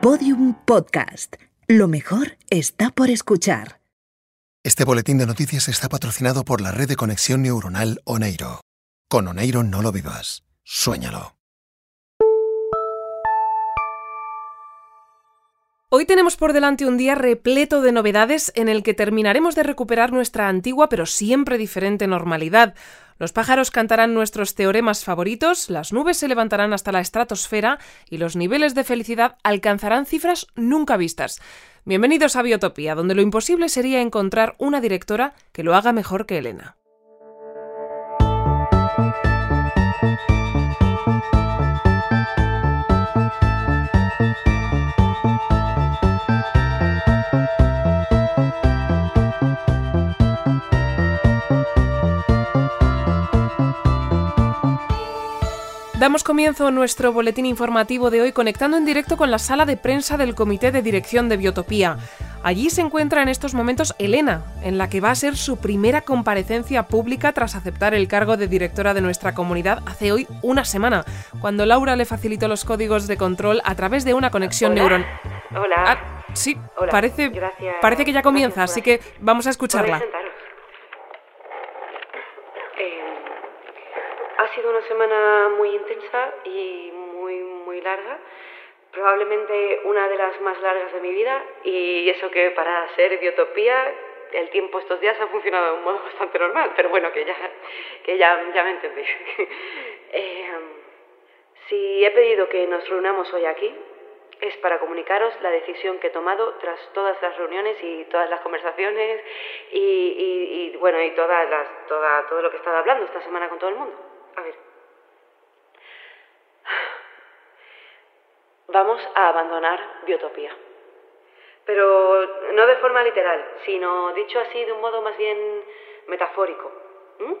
Podium Podcast. Lo mejor está por escuchar. Este boletín de noticias está patrocinado por la red de conexión neuronal Oneiro. Con Oneiro no lo vivas, suéñalo. Hoy tenemos por delante un día repleto de novedades en el que terminaremos de recuperar nuestra antigua pero siempre diferente normalidad. Los pájaros cantarán nuestros teoremas favoritos, las nubes se levantarán hasta la estratosfera y los niveles de felicidad alcanzarán cifras nunca vistas. Bienvenidos a Biotopía, donde lo imposible sería encontrar una directora que lo haga mejor que Elena. Damos comienzo a nuestro boletín informativo de hoy conectando en directo con la sala de prensa del Comité de Dirección de Biotopía. Allí se encuentra en estos momentos Elena, en la que va a ser su primera comparecencia pública tras aceptar el cargo de directora de nuestra comunidad hace hoy una semana, cuando Laura le facilitó los códigos de control a través de una conexión neuronal. Hola. Ah, sí, Hola. parece, Gracias. parece que ya comienza, así que vamos a escucharla. Podéis sentaros. Eh, ha sido una semana muy intensa y muy, muy larga. Probablemente una de las más largas de mi vida. Y eso que para ser biotopía, el tiempo estos días ha funcionado de un modo bastante normal. Pero bueno, que ya, que ya, ya me entendéis. Eh, si he pedido que nos reunamos hoy aquí, es para comunicaros la decisión que he tomado tras todas las reuniones y todas las conversaciones y, bueno y todas las, toda, todo lo que he estado hablando esta semana con todo el mundo. A ver. Vamos a abandonar Biotopía. Pero no de forma literal, sino dicho así de un modo más bien metafórico. ¿m?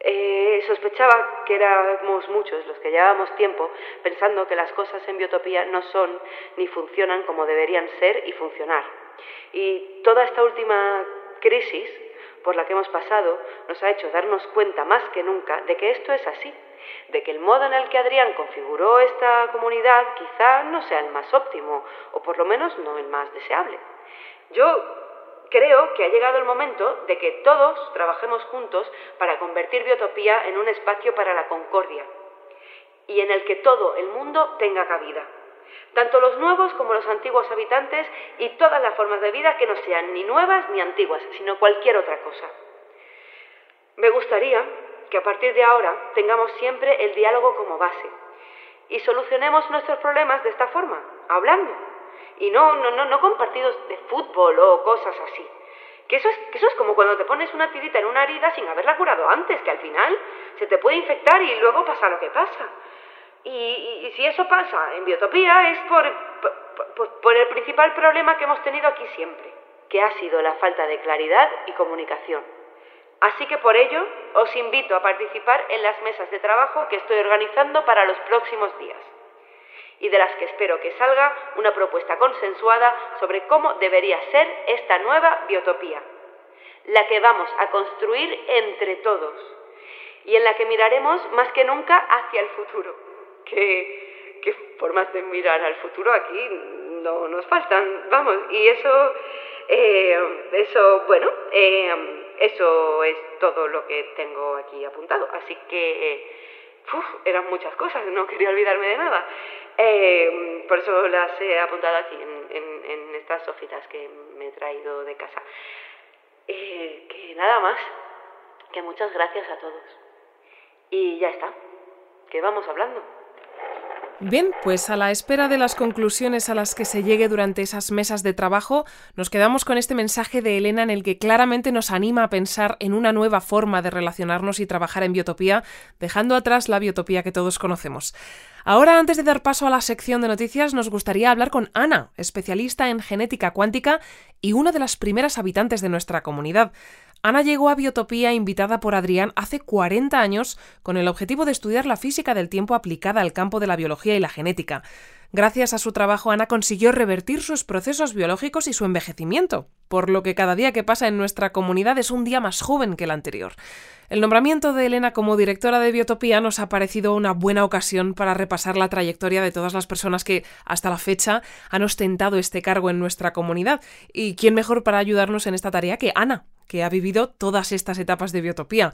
Eh, sospechaba que éramos muchos los que llevábamos tiempo pensando que las cosas en biotopía no son ni funcionan como deberían ser y funcionar. Y toda esta última crisis por la que hemos pasado nos ha hecho darnos cuenta más que nunca de que esto es así, de que el modo en el que Adrián configuró esta comunidad quizá no sea el más óptimo, o por lo menos no el más deseable. Yo Creo que ha llegado el momento de que todos trabajemos juntos para convertir Biotopía en un espacio para la concordia y en el que todo el mundo tenga cabida. Tanto los nuevos como los antiguos habitantes y todas las formas de vida que no sean ni nuevas ni antiguas, sino cualquier otra cosa. Me gustaría que a partir de ahora tengamos siempre el diálogo como base y solucionemos nuestros problemas de esta forma, hablando. Y no, no, no, no con partidos de fútbol o cosas así. Que eso, es, que eso es como cuando te pones una tirita en una herida sin haberla curado antes, que al final se te puede infectar y luego pasa lo que pasa. Y, si eso pasa en biotopía es por- por el principal problema que hemos tenido aquí siempre, que ha sido la falta de claridad y comunicación. Así que por ello os invito a participar en las mesas de trabajo que estoy organizando para los próximos días y de las que espero que salga una propuesta consensuada sobre cómo debería ser esta nueva biotopía, la que vamos a construir entre todos y en la que miraremos más que nunca hacia el futuro, que, que formas de mirar al futuro aquí no nos faltan, vamos, y eso, eh, eso, bueno, eh, eso es todo lo que tengo aquí apuntado, así que... eran muchas cosas, no quería olvidarme de nada. Eh, por eso las he apuntado aquí en, en- en estas hojitas que me he traído de casa. Eh, que nada más, que muchas gracias a todos. Y ya está, que vamos hablando. Bien, pues a la espera de las conclusiones a las que se llegue durante esas mesas de trabajo, nos quedamos con este mensaje de Elena en el que claramente nos anima a pensar en una nueva forma de relacionarnos y trabajar en biotopía, dejando atrás la biotopía que todos conocemos. Ahora, antes de dar paso a la sección de noticias, nos gustaría hablar con Ana, especialista en genética cuántica y una de las primeras habitantes de nuestra comunidad. Ana llegó a Biotopía invitada por Adrián hace 40 años con el objetivo de estudiar la física del tiempo aplicada al campo de la biología y la genética. Gracias a su trabajo, Ana consiguió revertir sus procesos biológicos y su envejecimiento, por lo que cada día que pasa en nuestra comunidad es un día más joven que el anterior. El nombramiento de Elena como directora de Biotopía nos ha parecido una buena ocasión para repasar la trayectoria de todas las personas que hasta la fecha han ostentado este cargo en nuestra comunidad. ¿Y quién mejor para ayudarnos en esta tarea que Ana, que ha vivido todas estas etapas de Biotopía?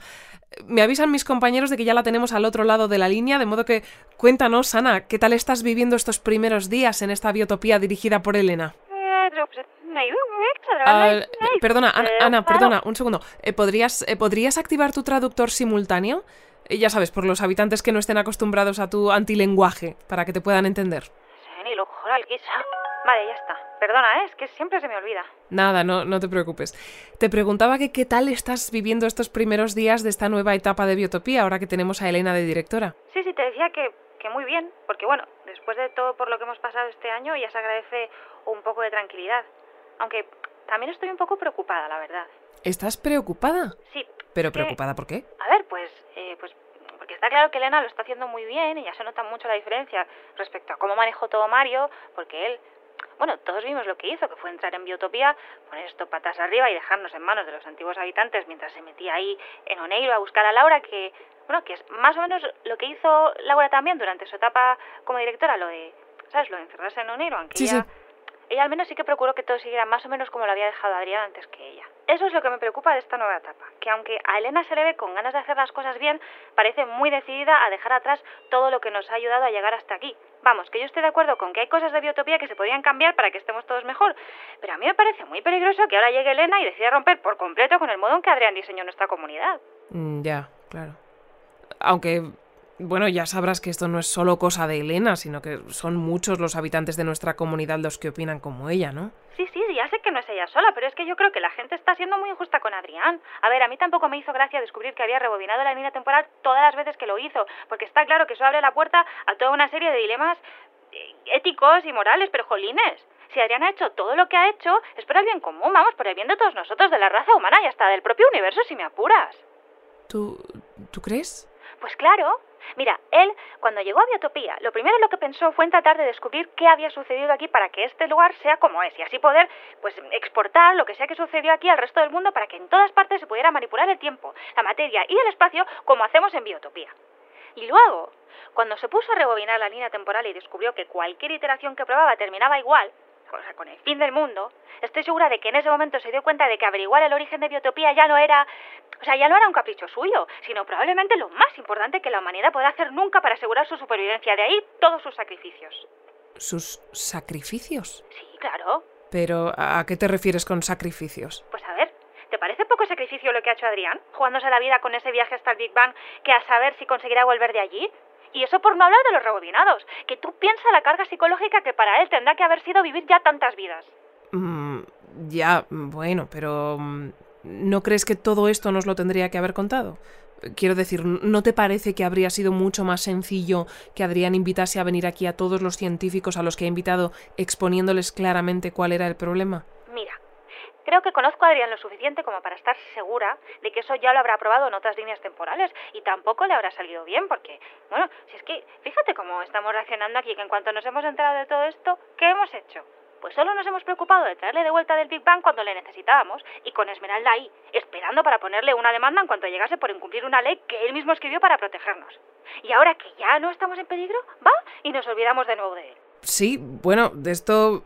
Me avisan mis compañeros de que ya la tenemos al otro lado de la línea, de modo que cuéntanos, Ana, ¿qué tal estás viviendo estos primeros días en esta Biotopía dirigida por Elena? Perdona, Ana, perdona, un segundo. Eh, ¿podrías, eh, ¿Podrías activar tu traductor simultáneo? Eh, ya sabes, por los habitantes que no estén acostumbrados a tu antilenguaje, para que te puedan entender. Vale, ya está. Perdona, es que siempre se me olvida. Nada, no, no te preocupes. Te preguntaba que qué tal estás viviendo estos primeros días de esta nueva etapa de Biotopía, ahora que tenemos a Elena de directora. Sí, sí, te decía que, que muy bien, porque bueno, después de todo por lo que hemos pasado este año ya se agradece un poco de tranquilidad. Aunque también estoy un poco preocupada, la verdad. ¿Estás preocupada? Sí. ¿Pero preocupada por qué? A ver, pues, eh, pues porque está claro que Elena lo está haciendo muy bien y ya se nota mucho la diferencia respecto a cómo manejó todo Mario, porque él, bueno, todos vimos lo que hizo, que fue entrar en Biotopía, poner esto patas arriba y dejarnos en manos de los antiguos habitantes mientras se metía ahí en Oneiro a buscar a Laura, que, bueno, que es más o menos lo que hizo Laura también durante su etapa como directora, lo de, ¿sabes? Lo de encerrarse en Oneiro, aunque sí, ella... Sí ella al menos sí que procuró que todo siguiera más o menos como lo había dejado Adrián antes que ella. Eso es lo que me preocupa de esta nueva etapa, que aunque a Elena se le ve con ganas de hacer las cosas bien, parece muy decidida a dejar atrás todo lo que nos ha ayudado a llegar hasta aquí. Vamos, que yo estoy de acuerdo con que hay cosas de biotopía que se podrían cambiar para que estemos todos mejor, pero a mí me parece muy peligroso que ahora llegue Elena y decida romper por completo con el modo en que Adrián diseñó nuestra comunidad. Mm, ya, claro. Aunque bueno, ya sabrás que esto no es solo cosa de Elena, sino que son muchos los habitantes de nuestra comunidad los que opinan como ella, ¿no? Sí, sí, ya sé que no es ella sola, pero es que yo creo que la gente está siendo muy injusta con Adrián. A ver, a mí tampoco me hizo gracia descubrir que había rebobinado la línea temporal todas las veces que lo hizo, porque está claro que eso abre la puerta a toda una serie de dilemas eh, éticos y morales, pero jolines. Si Adrián ha hecho todo lo que ha hecho, es por el bien común, vamos, por el bien de todos nosotros, de la raza humana y hasta del propio universo, si me apuras. ¿Tú, ¿tú crees? Pues claro, Mira, él, cuando llegó a Biotopía, lo primero en lo que pensó fue en tratar de descubrir qué había sucedido aquí para que este lugar sea como es y así poder, pues, exportar lo que sea que sucedió aquí al resto del mundo para que en todas partes se pudiera manipular el tiempo, la materia y el espacio como hacemos en Biotopía. Y luego, cuando se puso a rebobinar la línea temporal y descubrió que cualquier iteración que probaba terminaba igual, o sea, con el fin del mundo, estoy segura de que en ese momento se dio cuenta de que averiguar el origen de Biotopía ya no era, o sea, ya no era un capricho suyo, sino probablemente lo más importante que la humanidad pueda hacer nunca para asegurar su supervivencia. De ahí todos sus sacrificios. ¿Sus sacrificios? Sí, claro. Pero, ¿a qué te refieres con sacrificios? Pues a ver, ¿te parece poco sacrificio lo que ha hecho Adrián, jugándose la vida con ese viaje hasta el Big Bang, que a saber si conseguirá volver de allí? Y eso por no hablar de los rebobinados, que tú piensas la carga psicológica que para él tendrá que haber sido vivir ya tantas vidas. Mm, ya, bueno, pero mm, ¿no crees que todo esto nos lo tendría que haber contado? Quiero decir, ¿no te parece que habría sido mucho más sencillo que Adrián invitase a venir aquí a todos los científicos a los que ha invitado exponiéndoles claramente cuál era el problema? Mira, Creo que conozco a Adrián lo suficiente como para estar segura de que eso ya lo habrá probado en otras líneas temporales y tampoco le habrá salido bien porque, bueno, si es que fíjate cómo estamos reaccionando aquí, que en cuanto nos hemos enterado de todo esto, ¿qué hemos hecho? Pues solo nos hemos preocupado de traerle de vuelta del Big Bang cuando le necesitábamos y con Esmeralda ahí, esperando para ponerle una demanda en cuanto llegase por incumplir una ley que él mismo escribió para protegernos. Y ahora que ya no estamos en peligro, va y nos olvidamos de nuevo de él. Sí, bueno, de esto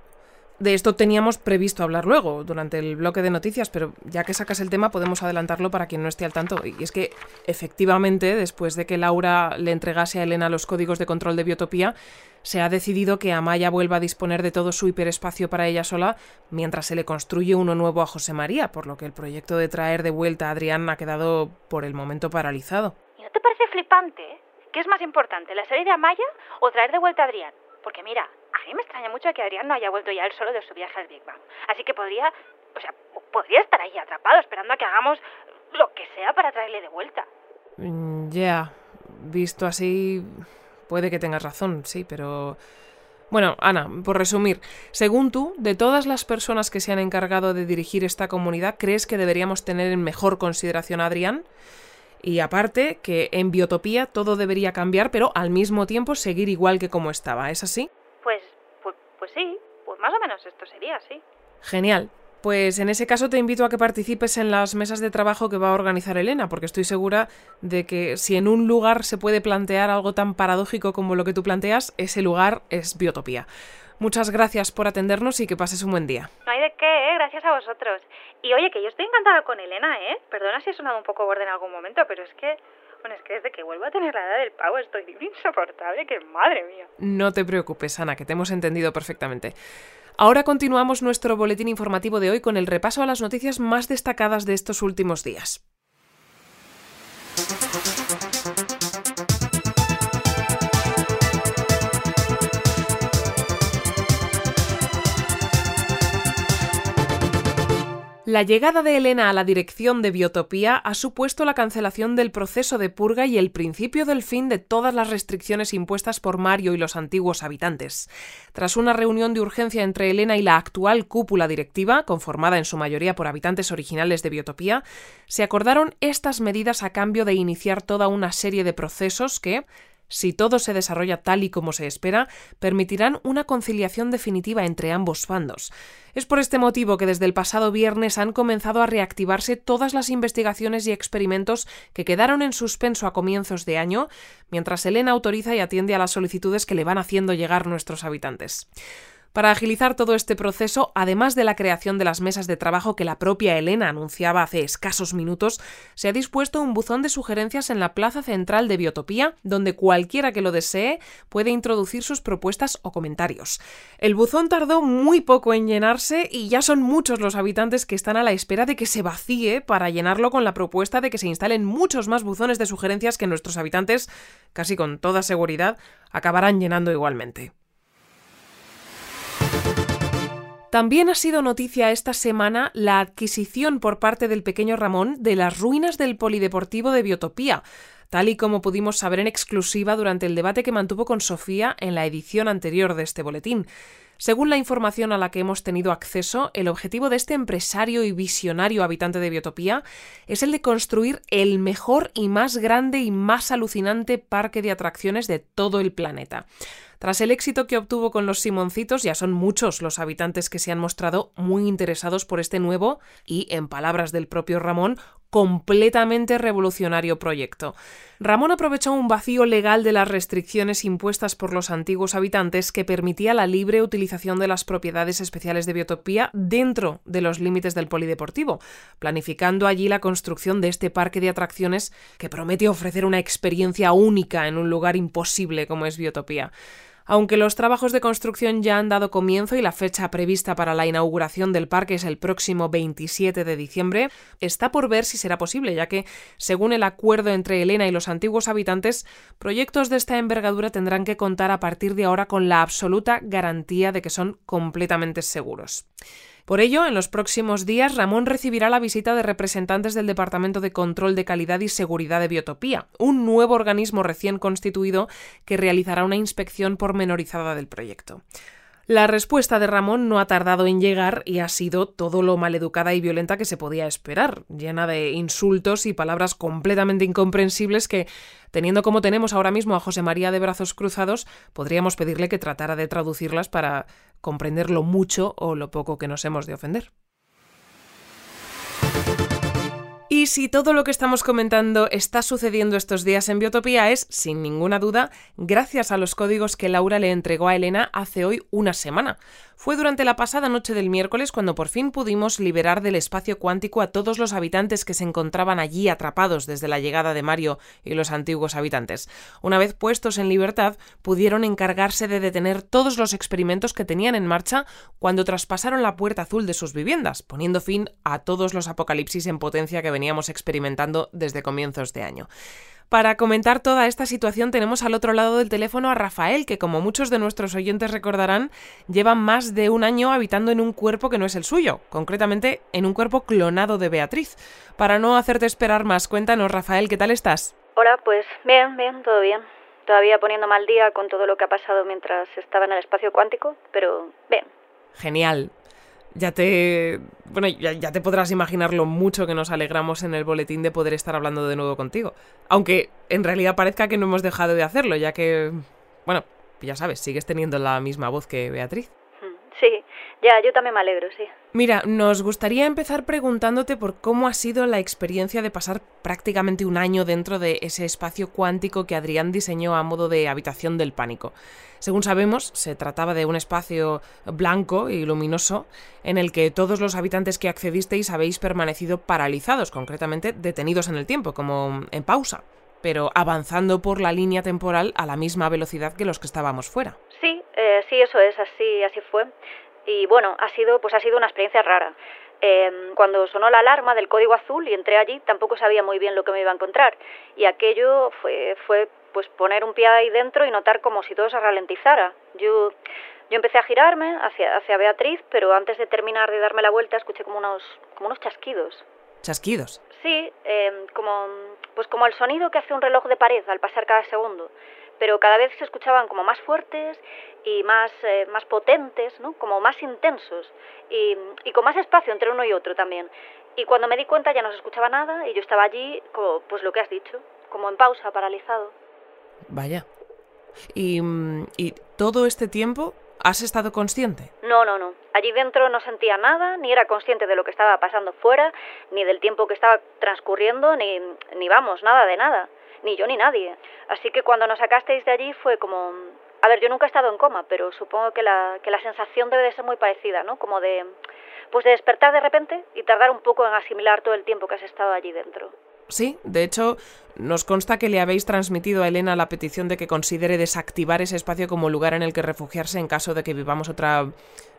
de esto teníamos previsto hablar luego, durante el bloque de noticias, pero ya que sacas el tema podemos adelantarlo para quien no esté al tanto. Y es que, efectivamente, después de que Laura le entregase a Elena los códigos de control de biotopía, se ha decidido que Amaya vuelva a disponer de todo su hiperespacio para ella sola mientras se le construye uno nuevo a José María, por lo que el proyecto de traer de vuelta a Adrián ha quedado por el momento paralizado. ¿Y no te parece flipante? ¿Qué es más importante, la serie de Amaya o traer de vuelta a Adrián? Porque mira, a mí me extraña mucho que Adrián no haya vuelto ya él solo de su viaje al Big Bang. Así que podría, o sea, podría estar ahí atrapado esperando a que hagamos lo que sea para traerle de vuelta. Mm, ya, visto así, puede que tengas razón, sí, pero... Bueno, Ana, por resumir, según tú, de todas las personas que se han encargado de dirigir esta comunidad, ¿crees que deberíamos tener en mejor consideración a Adrián? Y aparte, que en Biotopía todo debería cambiar, pero al mismo tiempo seguir igual que como estaba, ¿es así? Pues sí, pues más o menos esto sería, sí. Genial. Pues en ese caso te invito a que participes en las mesas de trabajo que va a organizar Elena, porque estoy segura de que si en un lugar se puede plantear algo tan paradójico como lo que tú planteas, ese lugar es Biotopía. Muchas gracias por atendernos y que pases un buen día. No hay de qué, ¿eh? gracias a vosotros. Y oye, que yo estoy encantada con Elena, ¿eh? Perdona si he sonado un poco borde en algún momento, pero es que... Bueno, es que desde que vuelvo a tener la edad del pavo estoy insoportable, que madre mía. No te preocupes, Ana, que te hemos entendido perfectamente. Ahora continuamos nuestro boletín informativo de hoy con el repaso a las noticias más destacadas de estos últimos días. La llegada de Elena a la dirección de Biotopía ha supuesto la cancelación del proceso de purga y el principio del fin de todas las restricciones impuestas por Mario y los antiguos habitantes. Tras una reunión de urgencia entre Elena y la actual cúpula directiva, conformada en su mayoría por habitantes originales de Biotopía, se acordaron estas medidas a cambio de iniciar toda una serie de procesos que, si todo se desarrolla tal y como se espera, permitirán una conciliación definitiva entre ambos bandos. Es por este motivo que desde el pasado viernes han comenzado a reactivarse todas las investigaciones y experimentos que quedaron en suspenso a comienzos de año, mientras Elena autoriza y atiende a las solicitudes que le van haciendo llegar nuestros habitantes. Para agilizar todo este proceso, además de la creación de las mesas de trabajo que la propia Elena anunciaba hace escasos minutos, se ha dispuesto un buzón de sugerencias en la plaza central de Biotopía, donde cualquiera que lo desee puede introducir sus propuestas o comentarios. El buzón tardó muy poco en llenarse y ya son muchos los habitantes que están a la espera de que se vacíe para llenarlo con la propuesta de que se instalen muchos más buzones de sugerencias que nuestros habitantes, casi con toda seguridad, acabarán llenando igualmente. También ha sido noticia esta semana la adquisición por parte del pequeño Ramón de las ruinas del Polideportivo de Biotopía, tal y como pudimos saber en exclusiva durante el debate que mantuvo con Sofía en la edición anterior de este boletín. Según la información a la que hemos tenido acceso, el objetivo de este empresario y visionario habitante de Biotopía es el de construir el mejor y más grande y más alucinante parque de atracciones de todo el planeta. Tras el éxito que obtuvo con los Simoncitos, ya son muchos los habitantes que se han mostrado muy interesados por este nuevo y, en palabras del propio Ramón, completamente revolucionario proyecto. Ramón aprovechó un vacío legal de las restricciones impuestas por los antiguos habitantes que permitía la libre utilización de las propiedades especiales de Biotopía dentro de los límites del polideportivo, planificando allí la construcción de este parque de atracciones que promete ofrecer una experiencia única en un lugar imposible como es Biotopía. Aunque los trabajos de construcción ya han dado comienzo y la fecha prevista para la inauguración del parque es el próximo 27 de diciembre, está por ver si será posible, ya que, según el acuerdo entre Elena y los antiguos habitantes, proyectos de esta envergadura tendrán que contar a partir de ahora con la absoluta garantía de que son completamente seguros. Por ello, en los próximos días, Ramón recibirá la visita de representantes del Departamento de Control de Calidad y Seguridad de Biotopía, un nuevo organismo recién constituido que realizará una inspección pormenorizada del proyecto. La respuesta de Ramón no ha tardado en llegar y ha sido todo lo maleducada y violenta que se podía esperar, llena de insultos y palabras completamente incomprensibles que, teniendo como tenemos ahora mismo a José María de brazos cruzados, podríamos pedirle que tratara de traducirlas para comprender lo mucho o lo poco que nos hemos de ofender. Y si todo lo que estamos comentando está sucediendo estos días en Biotopía es, sin ninguna duda, gracias a los códigos que Laura le entregó a Elena hace hoy una semana. Fue durante la pasada noche del miércoles cuando por fin pudimos liberar del espacio cuántico a todos los habitantes que se encontraban allí atrapados desde la llegada de Mario y los antiguos habitantes. Una vez puestos en libertad, pudieron encargarse de detener todos los experimentos que tenían en marcha cuando traspasaron la puerta azul de sus viviendas, poniendo fin a todos los apocalipsis en potencia que veníamos experimentando desde comienzos de año. Para comentar toda esta situación tenemos al otro lado del teléfono a Rafael, que como muchos de nuestros oyentes recordarán, lleva más de un año habitando en un cuerpo que no es el suyo, concretamente en un cuerpo clonado de Beatriz. Para no hacerte esperar más, cuéntanos Rafael, ¿qué tal estás? Hola, pues bien, bien, todo bien. Todavía poniendo mal día con todo lo que ha pasado mientras estaba en el espacio cuántico, pero bien. Genial ya te. Bueno, ya, te podrás imaginar lo mucho que nos alegramos en el boletín de poder estar hablando de nuevo contigo. Aunque en realidad parezca que no hemos dejado de hacerlo, ya que. Bueno, ya sabes, sigues teniendo la misma voz que Beatriz. Sí, ya, yo también me alegro, sí. Mira, nos gustaría empezar preguntándote por cómo ha sido la experiencia de pasar prácticamente un año dentro de ese espacio cuántico que Adrián diseñó a modo de habitación del pánico. Según sabemos, se trataba de un espacio blanco y luminoso en el que todos los habitantes que accedisteis habéis permanecido paralizados, concretamente detenidos en el tiempo, como en pausa pero avanzando por la línea temporal a la misma velocidad que los que estábamos fuera. Sí, eh, sí, eso es, así, así fue. Y bueno, ha sido, pues ha sido una experiencia rara. Em, cuando sonó la alarma del código azul y entré allí, tampoco sabía muy bien lo que me iba a encontrar. Y aquello fue, fue pues poner un pie ahí dentro y notar como si todo se ralentizara. Yo, yo empecé a girarme hacia, hacia Beatriz, pero antes de terminar de darme la vuelta escuché como unos, como unos chasquidos. ¿Chasquidos? Sí, em, como, pues como el sonido que hace un reloj de pared al pasar cada segundo pero cada vez se escuchaban como más fuertes y más, eh, más potentes, ¿no? como más intensos y, y, con más espacio entre uno y otro también. Y cuando me di cuenta ya no se escuchaba nada y yo estaba allí, como, pues lo que has dicho, como en pausa, paralizado. Vaya. ¿Y, ¿Y todo este tiempo has estado consciente? No, no, no. Allí dentro no sentía nada, ni era consciente de lo que estaba pasando fuera, ni del tiempo que estaba transcurriendo, ni, ni vamos, nada de nada ni yo ni nadie. Así que cuando nos sacasteis de allí fue como... A ver, yo nunca he estado en coma, pero supongo que la, que la sensación debe de ser muy parecida, ¿no? Como de... Pues de despertar de repente y tardar un poco en asimilar todo el tiempo que has estado allí dentro. Sí, de hecho, nos consta que le habéis transmitido a Elena la petición de que considere desactivar ese espacio como lugar en el que refugiarse en caso de que vivamos otra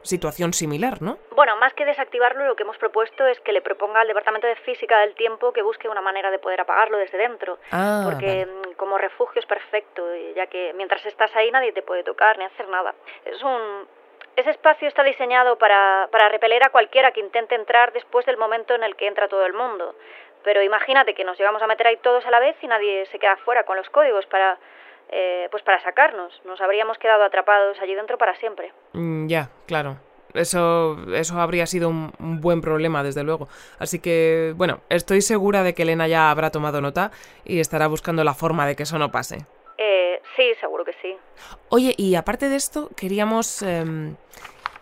situación similar, ¿no? Bueno, más que desactivarlo, lo que hemos propuesto es que le proponga al Departamento de Física del Tiempo que busque una manera de poder apagarlo desde dentro. Ah, porque mm, como refugio es perfecto, ya que mientras estás ahí nadie te puede tocar ni hacer nada. Es un... Ese espacio está diseñado para, para repeler a cualquiera que intente entrar después del momento en el que entra todo el mundo. Pero imagínate que nos llegamos a meter ahí todos a la vez y nadie se queda fuera con los códigos para, eh, pues para sacarnos. Nos habríamos quedado atrapados allí dentro para siempre. Mm, ya, claro. Eso, eso habría sido un, buen problema, desde luego. Así que, bueno, estoy segura de que Elena ya habrá tomado nota y estará buscando la forma de que eso no pase. Eh, sí, seguro que sí. Oye, y aparte de esto, queríamos, em,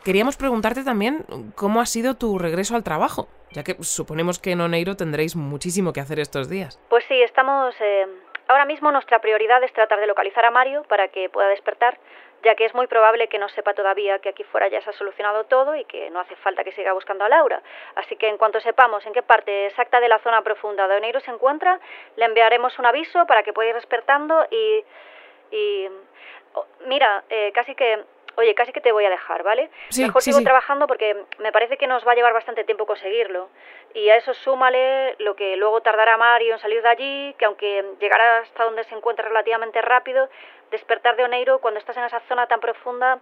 queríamos preguntarte también cómo ha sido tu regreso al trabajo, ya que suponemos que en Oneiro tendréis muchísimo que hacer estos días. Pues sí, estamos... Eh, ahora mismo nuestra prioridad es tratar de localizar a Mario para que pueda despertar ya que es muy probable que no sepa todavía que aquí fuera ya se ha solucionado todo y que no hace falta que siga buscando a Laura. Así que en cuanto sepamos en qué parte exacta de la zona profunda de Oneiro se encuentra, le enviaremos un aviso para que pueda ir despertando y... y oh, mira, eh, casi que oye, casi que te voy a dejar, ¿vale? Mejor sigo trabajando porque me parece que nos va a llevar bastante tiempo conseguirlo. Y a eso súmale lo que luego tardará Mario en salir de allí, que aunque llegará hasta donde se encuentra relativamente rápido, despertar de Oneiro cuando estás en esa zona tan profunda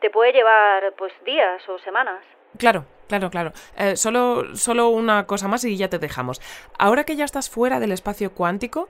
te puede llevar pues días o semanas. Claro, claro, claro. Eh, solo, solo una cosa más y ya te dejamos. Ahora que ya estás fuera del espacio cuántico,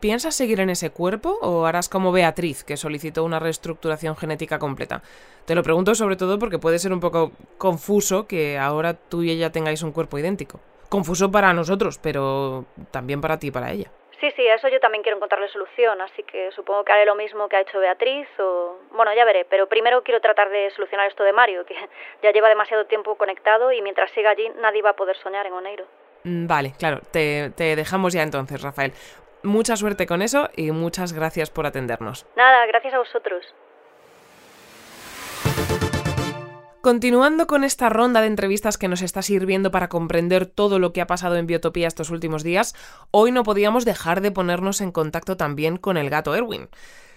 ¿Piensas seguir en ese cuerpo o harás como Beatriz, que solicitó una reestructuración genética completa? Te lo pregunto sobre todo porque puede ser un poco confuso que ahora tú y ella tengáis un cuerpo idéntico. Confuso para nosotros, pero también para ti y para ella. Sí, sí, a eso yo también quiero encontrarle solución, así que supongo que haré lo mismo que ha hecho Beatriz o... Bueno, ya veré, pero primero quiero tratar de solucionar esto de Mario, que ya lleva demasiado tiempo conectado y mientras siga allí nadie va a poder soñar en Oneiro. Mm, vale, claro, te, te dejamos ya entonces, Rafael. Mucha suerte con eso y muchas gracias por atendernos. Nada, gracias a vosotros. Continuando con esta ronda de entrevistas que nos está sirviendo para comprender todo lo que ha pasado en Biotopía estos últimos días, hoy no podíamos dejar de ponernos en contacto también con el gato Erwin.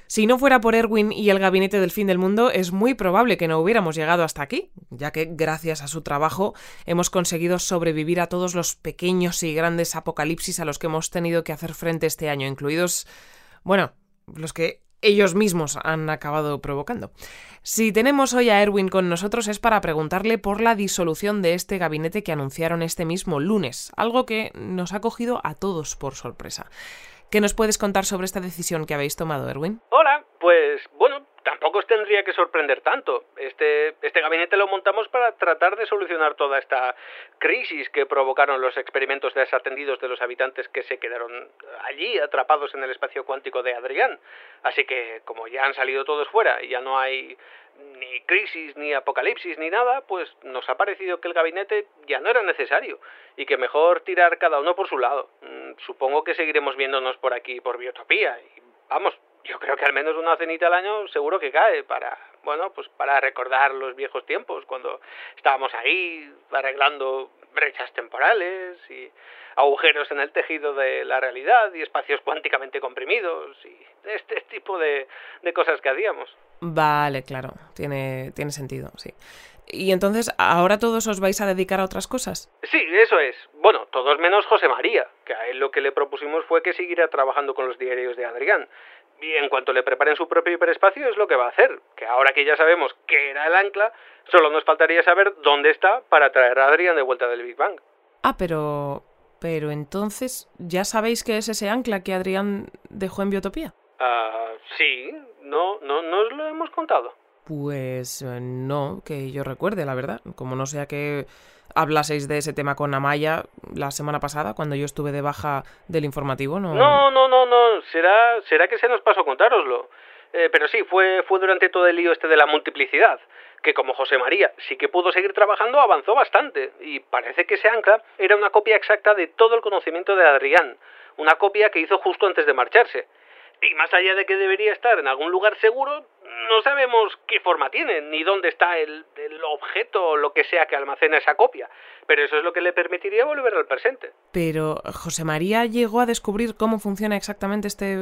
Si no fuera por Erwin y el gabinete del fin del mundo, es muy probable que no hubiéramos llegado hasta aquí, ya que gracias a su trabajo hemos conseguido sobrevivir a todos los pequeños y grandes apocalipsis a los que hemos tenido que hacer frente este año, incluidos, bueno, los que ellos mismos han acabado provocando. Si tenemos hoy a Erwin con nosotros es para preguntarle por la disolución de este gabinete que anunciaron este mismo lunes, algo que nos ha cogido a todos por sorpresa. ¿Qué nos puedes contar sobre esta decisión que habéis tomado, Erwin? Hola, pues bueno, tampoco os tendría que sorprender tanto. Este, este gabinete lo montamos para tratar de solucionar toda esta crisis que provocaron los experimentos desatendidos de los habitantes que se quedaron allí atrapados en el espacio cuántico de Adrián. Así que, como ya han salido todos fuera y ya no hay ni crisis, ni apocalipsis, ni nada, pues nos ha parecido que el gabinete ya no era necesario y que mejor tirar cada uno por su lado. Mm, supongo que seguiremos viéndonos por aquí por Biotopía y vamos, yo creo que al menos una cenita al año seguro que cae para, bueno, pues para recordar los viejos tiempos, cuando estábamos ahí arreglando brechas temporales y agujeros en el tejido de la realidad y espacios cuánticamente comprimidos y este tipo de, de cosas que hacíamos. Vale, claro, tiene, tiene sentido, sí. Y entonces, ¿ahora todos os vais a dedicar a otras cosas? Sí, eso es. Bueno, todos menos José María, que a él lo que le propusimos fue que siguiera trabajando con los diarios de Adrián. Y en cuanto le preparen su propio hiperespacio es lo que va a hacer, que ahora que ya sabemos qué era el ancla, solo nos faltaría saber dónde está para traer a Adrián de vuelta del Big Bang. Ah, pero... Pero entonces, ¿ya sabéis qué es ese ancla que Adrián dejó en Biotopía? Ah, sí, no, no, no os lo hemos contado. Pues eh, no, que yo recuerde, la verdad. Como no sea que hablaseis de ese tema con Amaya la semana pasada, cuando yo estuve de baja del informativo, ¿no? No, no, no, no. Será, será que se nos pasó contároslo. Eh, pero sí, fue, fue durante todo el lío este de la multiplicidad, que como José María sí que pudo seguir trabajando, avanzó bastante. Y parece que ese ancla era una copia exacta de todo el conocimiento de Adrián. Una copia que hizo justo antes de marcharse. Y más allá de que debería estar en algún lugar seguro, no sabemos qué forma tiene, ni dónde está el, el, objeto o lo que sea que almacena esa copia. Pero eso es lo que le permitiría volver al presente. Pero José María llegó a descubrir cómo funciona exactamente este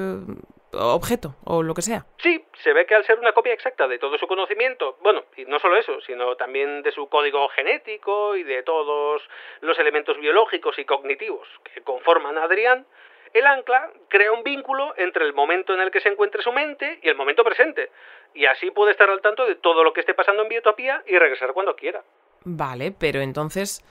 objeto o lo que sea. Sí, se ve que al ser una copia exacta de todo su conocimiento, bueno, y no solo eso, sino también de su código genético y de todos los elementos biológicos y cognitivos que conforman a Adrián, el ancla crea un vínculo entre el momento en el que se encuentre su mente y el momento presente, y así puede estar al tanto de todo lo que esté pasando en Biotopía y regresar cuando quiera. Vale, pero entonces,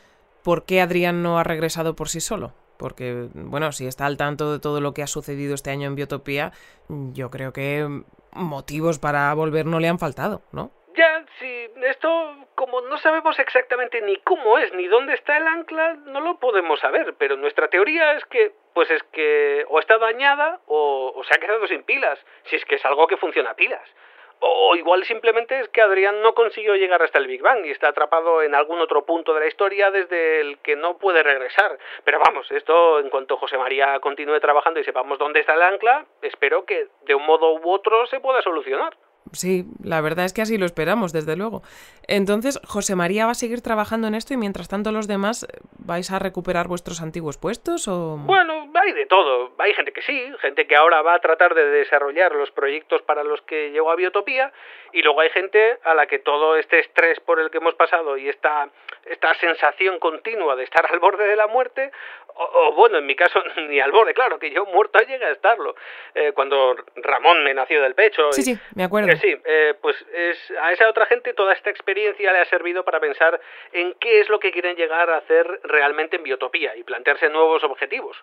¿por qué Adrián no ha regresado por sí solo? Porque, bueno, si está al tanto de todo lo que ha sucedido este año en Biotopía, yo creo que motivos para volver no le han faltado, ¿no? Ya, sí, esto, como no sabemos exactamente ni cómo es ni dónde está el ancla, no lo podemos saber, pero nuestra teoría es que, pues es que o está dañada o, o se ha quedado sin pilas, si es que es algo que funciona a pilas. O igual simplemente es que Adrián no consiguió llegar hasta el Big Bang y está atrapado en algún otro punto de la historia desde el que no puede regresar. Pero vamos, esto en cuanto José María continúe trabajando y sepamos dónde está el ancla, espero que de un modo u otro se pueda solucionar. Sí, la verdad es que así lo esperamos, desde luego. Entonces, José María va a seguir trabajando en esto y mientras tanto los demás vais a recuperar vuestros antiguos puestos o... Bueno, hay de todo. Hay gente que sí, gente que ahora va a tratar de desarrollar los proyectos para los que llegó a Biotopía y luego hay gente a la que todo este estrés por el que hemos pasado y esta, esta sensación continua de estar al borde de la muerte, o, o bueno, en mi caso ni al borde, claro, que yo muerto llega a estarlo. Eh, cuando Ramón me nació del pecho... Sí, y... sí, me acuerdo. Eh, sí, eh, pues es, a esa otra gente toda esta experiencia le ha servido para pensar en qué es lo que quieren llegar a hacer realmente en Biotopía y plantearse nuevos objetivos,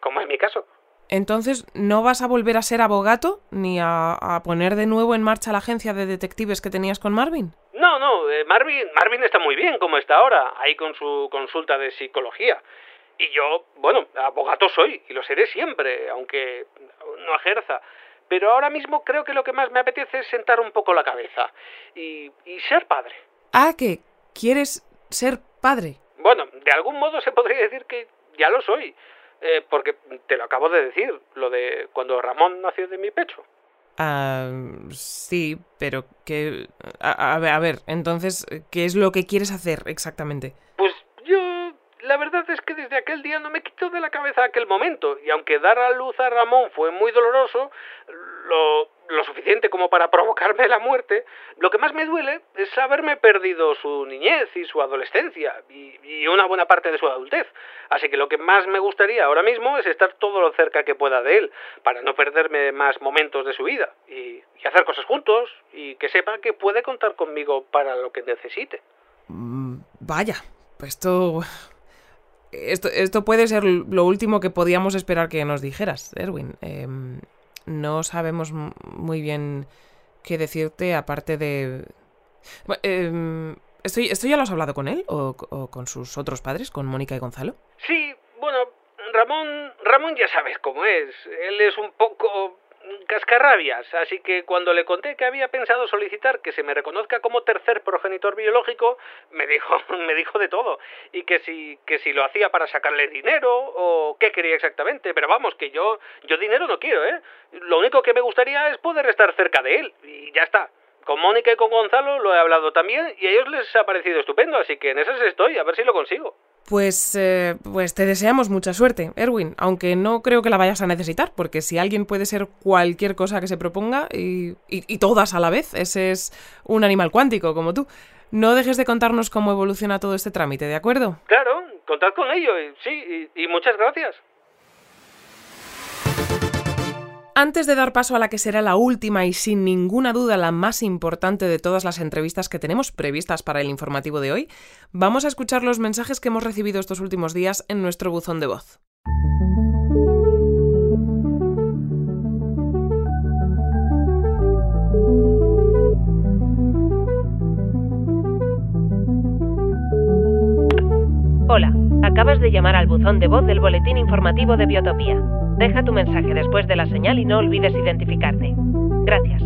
como es mi caso. Entonces, ¿no vas a volver a ser abogado ni a, a, poner de nuevo en marcha la agencia de detectives que tenías con Marvin? No, no, eh, Marvin, Marvin está muy bien como está ahora, ahí con su consulta de psicología. Y yo, bueno, abogado soy y lo seré siempre, aunque no ejerza. Pero ahora mismo creo que lo que más me apetece es sentar un poco la cabeza y, y ser padre. Ah, que quieres ser padre. Bueno, de algún modo se podría decir que ya lo soy. Eh, porque te lo acabo de decir, lo de cuando Ramón nació de mi pecho. Ah, sí, pero que... A, a, ver, a ver, entonces, ¿qué es lo que quieres hacer exactamente? Pues yo... La verdad es día no me quito de la cabeza aquel momento, y aunque dar a luz a Ramón fue muy doloroso, lo, suficiente como para provocarme la muerte, lo que más me duele es haberme perdido su niñez y su adolescencia y, una buena parte de su adultez. Así que lo que más me gustaría ahora mismo es estar todo lo cerca que pueda de él, para no perderme más momentos de su vida y, hacer cosas juntos y que sepa que puede contar conmigo para lo que necesite. Mm, vaya, esto... Esto, esto puede ser lo último que podíamos esperar que nos dijeras, Erwin. Eh, no sabemos muy bien qué decirte aparte de... Eh, ¿esto, ¿Esto ya lo has hablado con él o, o, con sus otros padres, con Mónica y Gonzalo? Sí, bueno, Ramón, Ramón ya sabes cómo es. Él es un poco cascarrabias, así que cuando le conté que había pensado solicitar que se me reconozca como tercer progenitor biológico, me dijo, me dijo de todo, y que si, que si lo hacía para sacarle dinero o qué quería exactamente, pero vamos, que yo, yo dinero no quiero, ¿eh? Lo único que me gustaría es poder estar cerca de él, y ya está. Con Mónica y con Gonzalo lo he hablado también y a ellos les ha parecido estupendo, así que en esas estoy, a ver si lo consigo. Pues, eh, pues te deseamos mucha suerte, Erwin, aunque no creo que la vayas a necesitar, porque si alguien puede ser cualquier cosa que se proponga y, y, todas a la vez, ese es un animal cuántico como tú. No dejes de contarnos cómo evoluciona todo este trámite, ¿de acuerdo? Claro, contad con ello, sí, y muchas gracias. Antes de dar paso a la que será la última y sin ninguna duda la más importante de todas las entrevistas que tenemos previstas para el informativo de hoy, vamos a escuchar los mensajes que hemos recibido estos últimos días en nuestro buzón de voz. Hola, acabas de llamar al buzón de voz del Boletín Informativo de Biotopía. Deja tu mensaje después de la señal y no olvides identificarte. Gracias.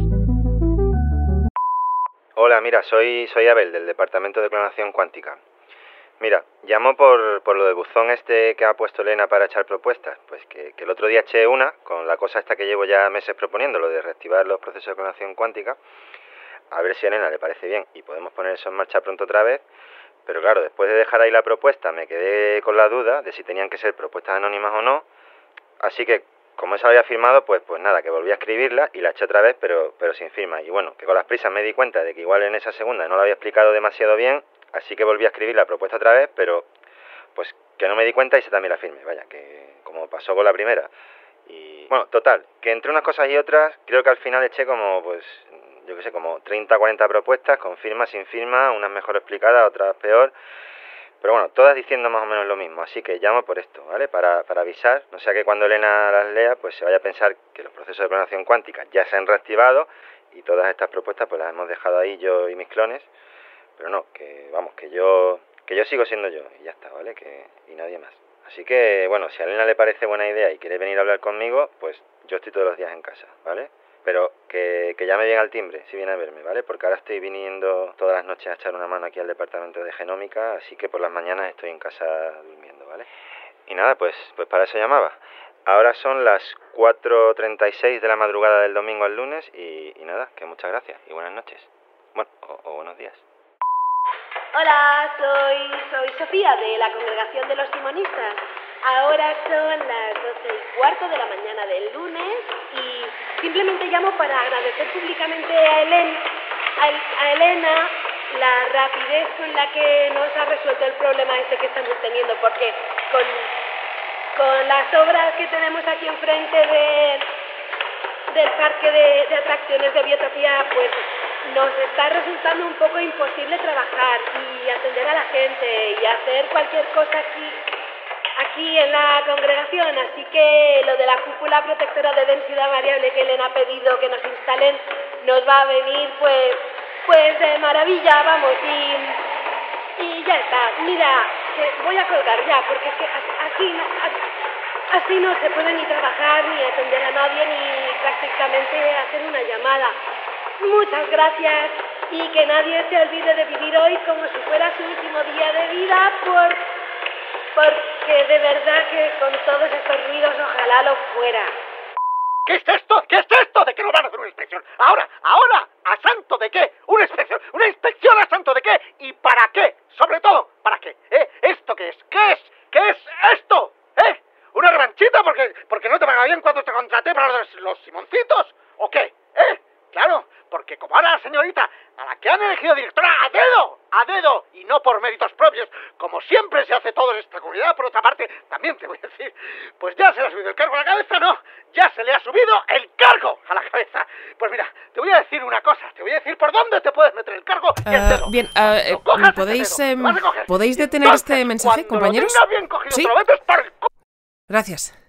Hola, mira, soy, soy Abel, del Departamento de Clonación Cuántica. Mira, llamo por, por lo del buzón este que ha puesto Elena para echar propuestas. Pues que, que, el otro día eché una, con la cosa esta que llevo ya meses proponiendo, lo de reactivar los procesos de clonación cuántica. A ver si a Elena le parece bien y podemos poner eso en marcha pronto otra vez. Pero claro, después de dejar ahí la propuesta me quedé con la duda de si tenían que ser propuestas anónimas o no Así que, como esa había firmado, pues, pues nada, que volví a escribirla y la eché otra vez, pero, pero sin firma. Y bueno, que con las prisas me di cuenta de que igual en esa segunda no la había explicado demasiado bien, así que volví a escribir la propuesta otra vez, pero pues que no me di cuenta y se también la firme, vaya, que como pasó con la primera. Y bueno, total, que entre unas cosas y otras, creo que al final eché como, pues, yo qué sé, como 30 40 propuestas, con firma, sin firma, unas mejor explicadas, otras peor. Pero bueno, todas diciendo más o menos lo mismo, así que llamo por esto, ¿vale? Para, para avisar, no sea que cuando Elena las lea, pues se vaya a pensar que los procesos de clonación cuántica ya se han reactivado y todas estas propuestas pues las hemos dejado ahí yo y mis clones, pero no, que vamos, que yo, que yo sigo siendo yo y ya está, ¿vale? Que, y nadie más. Así que, bueno, si a Elena le parece buena idea y quiere venir a hablar conmigo, pues yo estoy todos los días en casa, ¿vale? Pero que, que llame bien al timbre si viene a verme, ¿vale? Porque ahora estoy viniendo todas las noches a echar una mano aquí al departamento de genómica, así que por las mañanas estoy en casa durmiendo, ¿vale? Y nada, pues, pues para eso llamaba. Ahora son las 4.36 de la madrugada del domingo al lunes y, nada, que muchas gracias y buenas noches. Bueno, o, buenos días. Hola, soy, soy Sofía de la Congregación de los Simonistas. Ahora son las 12 y cuarto de la mañana del lunes y simplemente llamo para agradecer públicamente a, a, Elena la rapidez con la que nos ha resuelto el problema este que estamos teniendo, porque con, con las obras que tenemos aquí enfrente de, del parque de, de atracciones de biotopía, pues nos está resultando un poco imposible trabajar y atender a la gente y hacer cualquier cosa aquí aquí en la congregación, así que lo de la cúpula protectora de densidad variable que le ha pedido que nos instalen nos va a venir pues pues de maravilla, vamos, y, y ya está. Mira, voy a colgar ya, porque es que no, así no se puede ni trabajar, ni atender a nadie, ni prácticamente hacer una llamada. Muchas gracias y que nadie se olvide de vivir hoy como si fuera su último día de vida por porque de verdad que con todos estos ruidos ojalá lo fuera. ¿Qué es esto? ¿Qué es esto? ¿De qué nos van a hacer una inspección? Ahora, ahora, ¿a santo de qué? ¿Una inspección? ¿Una inspección a santo de qué? ¿Y para qué? Sobre todo, ¿para qué? ¿Eh? ¿Esto qué es? ¿Qué es? ¿Qué es esto? ¿Eh? ¿Una revanchita porque, porque no te paga bien cuando te contraté para los, los Simoncitos? ¿O qué? ¿Eh? Claro, porque como ahora la señorita, a la que han elegido directora a dedo, a dedo, y no por méritos propios, como siempre se hace todo en esta comunidad, por otra parte, también te voy a decir, pues ya se le ha subido el cargo a la cabeza, no, ya se le ha subido el cargo a la cabeza. Pues mira, te voy a decir una cosa, te voy a decir por dónde te puedes meter el cargo y el dedo. bien, ¿podéis, ¿podéis detener este mensaje, compañeros? bien cogido, ¿Sí? por Gracias.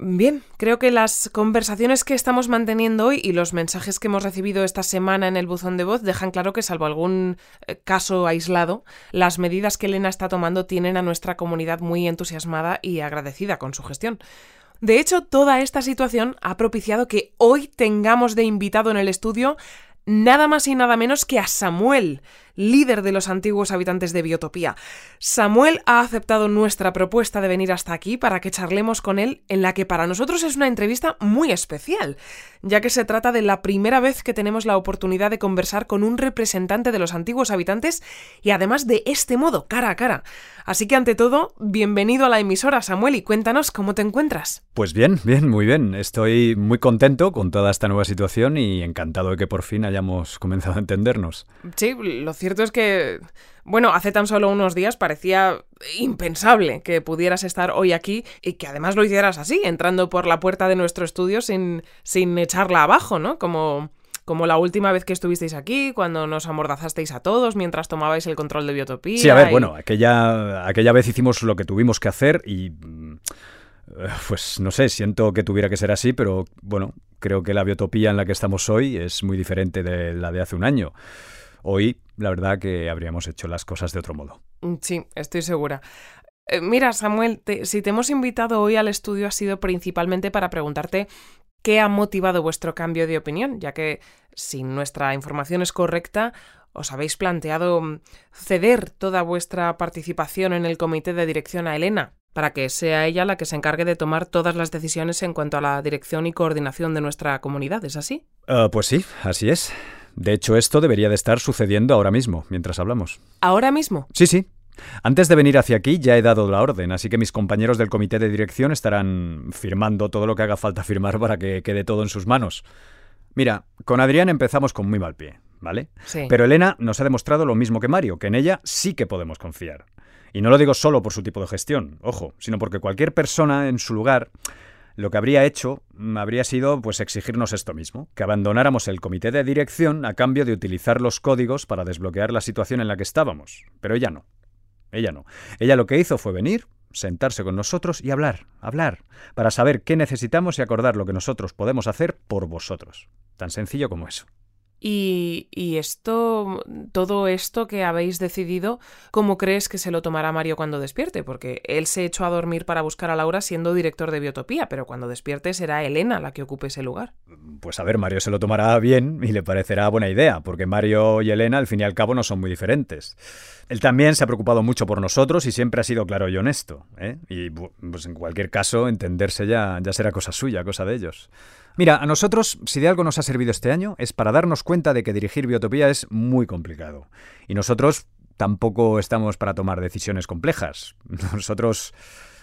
Bien, creo que las conversaciones que estamos manteniendo hoy y los mensajes que hemos recibido esta semana en el buzón de voz dejan claro que, salvo algún eh, caso aislado, las medidas que Elena está tomando tienen a nuestra comunidad muy entusiasmada y agradecida con su gestión. De hecho, toda esta situación ha propiciado que hoy tengamos de invitado en el estudio nada más y nada menos que a Samuel, líder de los antiguos habitantes de Biotopía. Samuel ha aceptado nuestra propuesta de venir hasta aquí para que charlemos con él, en la que para nosotros es una entrevista muy especial, ya que se trata de la primera vez que tenemos la oportunidad de conversar con un representante de los antiguos habitantes y además de este modo, cara a cara. Así que ante todo, bienvenido a la emisora, Samuel, y cuéntanos cómo te encuentras. Pues bien, bien, muy bien. Estoy muy contento con toda esta nueva situación y encantado de que por fin hayamos comenzado a entendernos. Sí, lo cierto cierto es que, bueno, hace tan solo unos días parecía impensable que pudieras estar hoy aquí y que además lo hicieras así, entrando por la puerta de nuestro estudio sin, sin echarla abajo, ¿no? Como, como la última vez que estuvisteis aquí, cuando nos amordazasteis a todos mientras tomabais el control de Biotopía. Sí, a ver, bueno, aquella, aquella vez hicimos lo que tuvimos que hacer y... Pues no sé, siento que tuviera que ser así, pero bueno, creo que la biotopía en la que estamos hoy es muy diferente de la de hace un año. Hoy, la verdad que habríamos hecho las cosas de otro modo. Mm, sí, estoy segura. Eh, mira, Samuel, si te hemos invitado hoy al estudio ha sido principalmente para preguntarte qué ha motivado vuestro cambio de opinión, ya que si nuestra información es correcta, os habéis planteado mm, ceder toda vuestra participación en el comité de dirección a Elena, para que sea ella la que se encargue de tomar todas las decisiones en cuanto a la dirección y coordinación de nuestra comunidad, ¿es así? Ah, pues sí, así es. De hecho, esto debería de estar sucediendo ahora mismo, mientras hablamos. ¿Ahora mismo? Sí, sí. Antes de venir hacia aquí ya he dado la orden, así que mis compañeros del comité de dirección estarán firmando todo lo que haga falta firmar para que quede todo en sus manos. Mira, con Adrián empezamos con muy mal pie, ¿vale? Sí. Pero Elena nos ha demostrado lo mismo que Mario, que en ella sí que podemos confiar. Y no lo digo solo por su tipo de gestión, ojo, sino porque cualquier persona en su lugar lo que habría hecho mm, habría sido pues exigirnos esto mismo, que abandonáramos el comité de dirección a cambio de utilizar los códigos para desbloquear la situación en la que estábamos. Pero ella no. Ella no. Ella lo que hizo fue venir, sentarse con nosotros y hablar, hablar, para saber qué necesitamos y acordar lo que nosotros podemos hacer por vosotros. Tan sencillo como eso. Y, esto, todo esto que habéis decidido, ¿cómo crees que se lo tomará Mario cuando despierte? Porque él se echó a dormir para buscar a Laura siendo director de Biotopía, pero cuando despierte será Elena la que ocupe ese lugar. Pues a ver, Mario se lo tomará bien y le parecerá buena idea, porque Mario y Elena al fin y al cabo no son muy diferentes. Él también se ha preocupado mucho por nosotros y siempre ha sido claro y honesto. ¿eh? Y pues en cualquier caso, entenderse ya, ya será cosa suya, cosa de ellos. Mira, a nosotros, si de algo nos ha servido este año, es para darnos cuenta de que dirigir Biotopía es muy complicado. Y nosotros tampoco estamos para tomar decisiones complejas. Nosotros...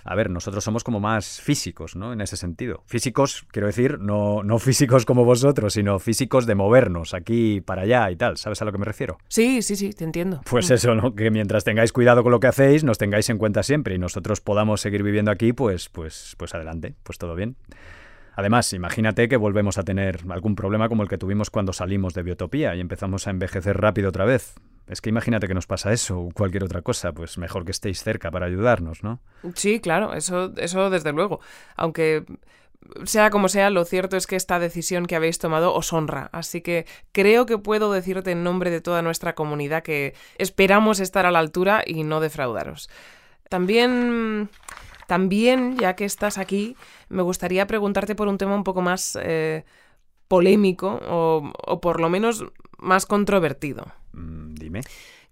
A ver, nosotros somos como más físicos, ¿no? En ese sentido. Físicos, quiero decir, no, no físicos como vosotros, sino físicos de movernos aquí para allá y tal. ¿Sabes a lo que me refiero? Sí, sí, sí, te entiendo. Pues eso, ¿no? Que mientras tengáis cuidado con lo que hacéis, nos tengáis en cuenta siempre y nosotros podamos seguir viviendo aquí, pues, pues, pues adelante, pues todo bien. Además, imagínate que volvemos a tener algún problema como el que tuvimos cuando salimos de Biotopía y empezamos a envejecer rápido otra vez. Es que imagínate que nos pasa eso o cualquier otra cosa, pues mejor que estéis cerca para ayudarnos, ¿no? Sí, claro, eso, eso desde luego. Aunque sea como sea, lo cierto es que esta decisión que habéis tomado os honra. Así que creo que puedo decirte en nombre de toda nuestra comunidad que esperamos estar a la altura y no defraudaros. También también, ya que estás aquí, me gustaría preguntarte por un tema un poco más eh, polémico o, o, por lo menos más controvertido. Mm, dime.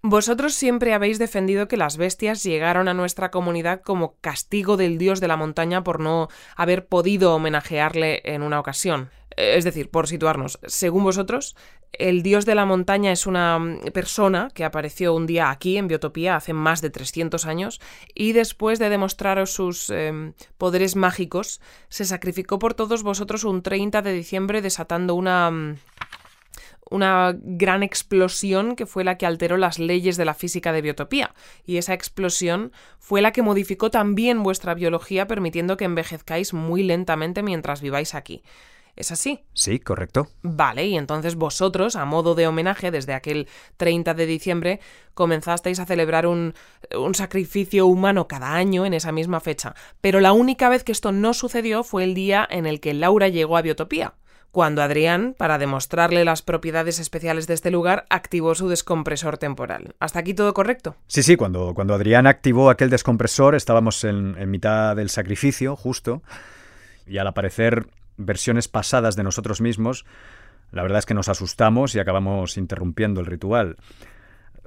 Vosotros siempre habéis defendido que las bestias llegaron a nuestra comunidad como castigo del dios de la montaña por no haber podido homenajearle en una ocasión. Es decir, por situarnos, según vosotros, el dios de la montaña es una mm, persona que apareció un día aquí en Biotopía hace más de 300 años y después de demostraros sus eh, poderes mágicos, se sacrificó por todos vosotros un 30 de diciembre desatando una mm, una gran explosión que fue la que alteró las leyes de la física de biotopía, y esa explosión fue la que modificó también vuestra biología permitiendo que envejezcáis muy lentamente mientras viváis aquí. ¿Es así? Sí, correcto. Vale, y entonces vosotros, a modo de homenaje, desde aquel 30 de diciembre, comenzasteis a celebrar un, un, sacrificio humano cada año en esa misma fecha. Pero la única vez que esto no sucedió fue el día en el que Laura llegó a Biotopía, cuando Adrián, para demostrarle las propiedades especiales de este lugar, activó su descompresor temporal. ¿Hasta aquí todo correcto? Sí, sí, cuando, cuando Adrián activó aquel descompresor estábamos en, en mitad del sacrificio, justo. Y al aparecer versiones pasadas de nosotros mismos, la verdad es que nos asustamos y acabamos interrumpiendo el ritual.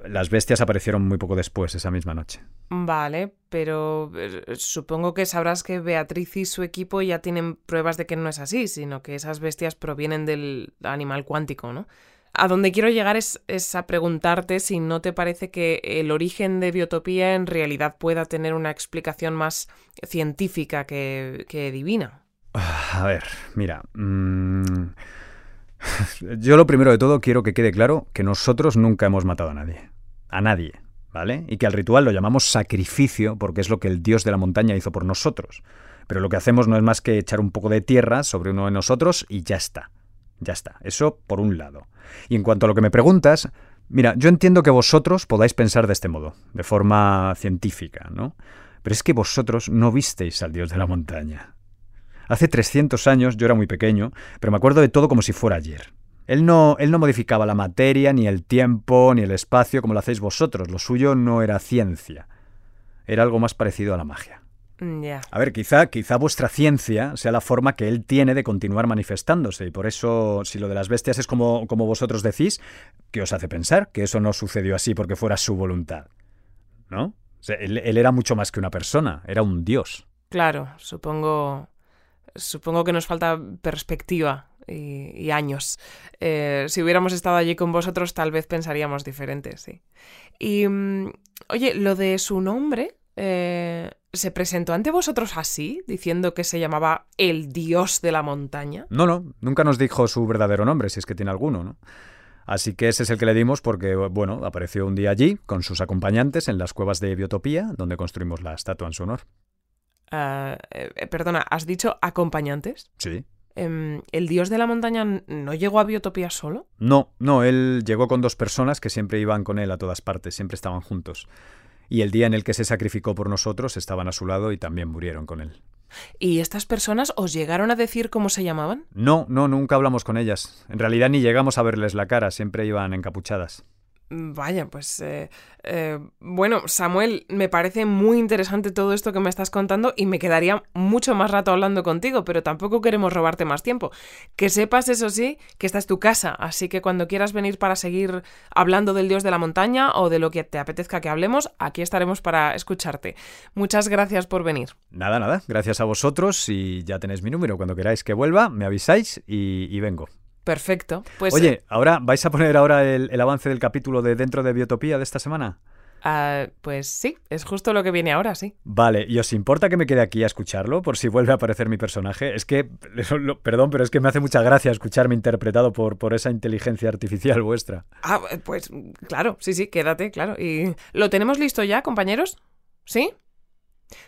Las bestias aparecieron muy poco después, esa misma noche. Vale, pero eh, supongo que sabrás que Beatriz y su equipo ya tienen pruebas de que no es así, sino que esas bestias provienen del animal cuántico, ¿no? A donde quiero llegar es, a preguntarte si no te parece que el origen de Biotopía en realidad pueda tener una explicación más científica que divina. A ver, mira. Mmm... Yo lo primero de todo quiero que quede claro que nosotros nunca hemos matado a nadie. A nadie, ¿vale? Y que al ritual lo llamamos sacrificio porque es lo que el dios de la montaña hizo por nosotros. Pero lo que hacemos no es más que echar un poco de tierra sobre uno de nosotros y ya está. Ya está. Eso por un lado. Y en cuanto a lo que me preguntas, mira, yo entiendo que vosotros podáis pensar de este modo, de forma científica, ¿no? Pero es que vosotros no visteis al dios de la montaña. Hace 300 años yo era muy pequeño, pero me acuerdo de todo como si fuera ayer. Él no, él no modificaba la materia, ni el tiempo, ni el espacio como lo hacéis vosotros. Lo suyo no era ciencia. Era algo más parecido a la magia. Mm, a ver, quizá, quizá vuestra ciencia sea la forma que él tiene de continuar manifestándose. Y por eso, si lo de las bestias es como, como vosotros decís, ¿qué os hace pensar que eso no sucedió así porque fuera su voluntad? ¿No? él era mucho más que una persona, era un dios. Claro, supongo supongo que nos falta perspectiva y, años. Eh, si hubiéramos estado allí con vosotros, tal vez pensaríamos diferente, sí. Y, mm, oye, lo de su nombre, eh, ¿se presentó ante vosotros así, diciendo que se llamaba el dios de la montaña? No, no, nunca nos dijo su verdadero nombre, si es que tiene alguno, ¿no? Así que ese es el que le dimos porque, bueno, apareció un día allí con sus acompañantes en las cuevas de Biotopía, donde construimos la estatua en su honor. Ah, eh, perdona, ¿has dicho acompañantes? Sí. Em, ¿El dios de la montaña no llegó a Biotopía solo? No, no, él llegó con dos personas que siempre iban con él a todas partes, siempre estaban juntos. Y el día en el que se sacrificó por nosotros estaban a su lado y también murieron con él. ¿Y estas personas os llegaron a decir cómo se llamaban? No, no, nunca hablamos con ellas. En realidad ni llegamos a verles la cara, siempre iban encapuchadas. Mm, vaya, pues eh, eh, bueno, Samuel, me parece muy interesante todo esto que me estás contando y me quedaría mucho más rato hablando contigo, pero tampoco queremos robarte más tiempo. Que sepas, eso sí, que esta es tu casa, así que cuando quieras venir para seguir hablando del dios de la montaña o de lo que te apetezca que hablemos, aquí estaremos para escucharte. Muchas gracias por venir. Nada, nada, gracias a vosotros y ya tenéis mi número. Cuando queráis que vuelva, me avisáis y vengo. Perfecto. Pues, Oye, eh, ahora ¿vais a poner ahora el, avance del capítulo de Dentro de Biotopía de esta semana? Ah, pues sí, es justo lo que viene ahora, sí. Vale, ¿y os importa que me quede aquí a escucharlo por si vuelve a aparecer mi personaje? Es que, perdón, pero es que me hace mucha gracia escucharme interpretado por, por esa inteligencia artificial vuestra. Ah, pues claro, sí, sí, quédate, claro. ¿Y lo tenemos listo ya, compañeros? ¿Sí?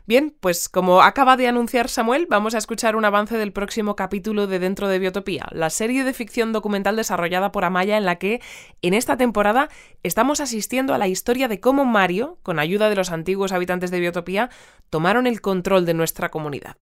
Bien, pues como acaba de anunciar Samuel, vamos a escuchar un avance del próximo capítulo de Dentro de Biotopía, la serie de ficción documental desarrollada por Amaya en la que, en esta temporada, estamos asistiendo a la historia de cómo Mario, con ayuda de los antiguos habitantes de Biotopía, tomaron el control de nuestra comunidad.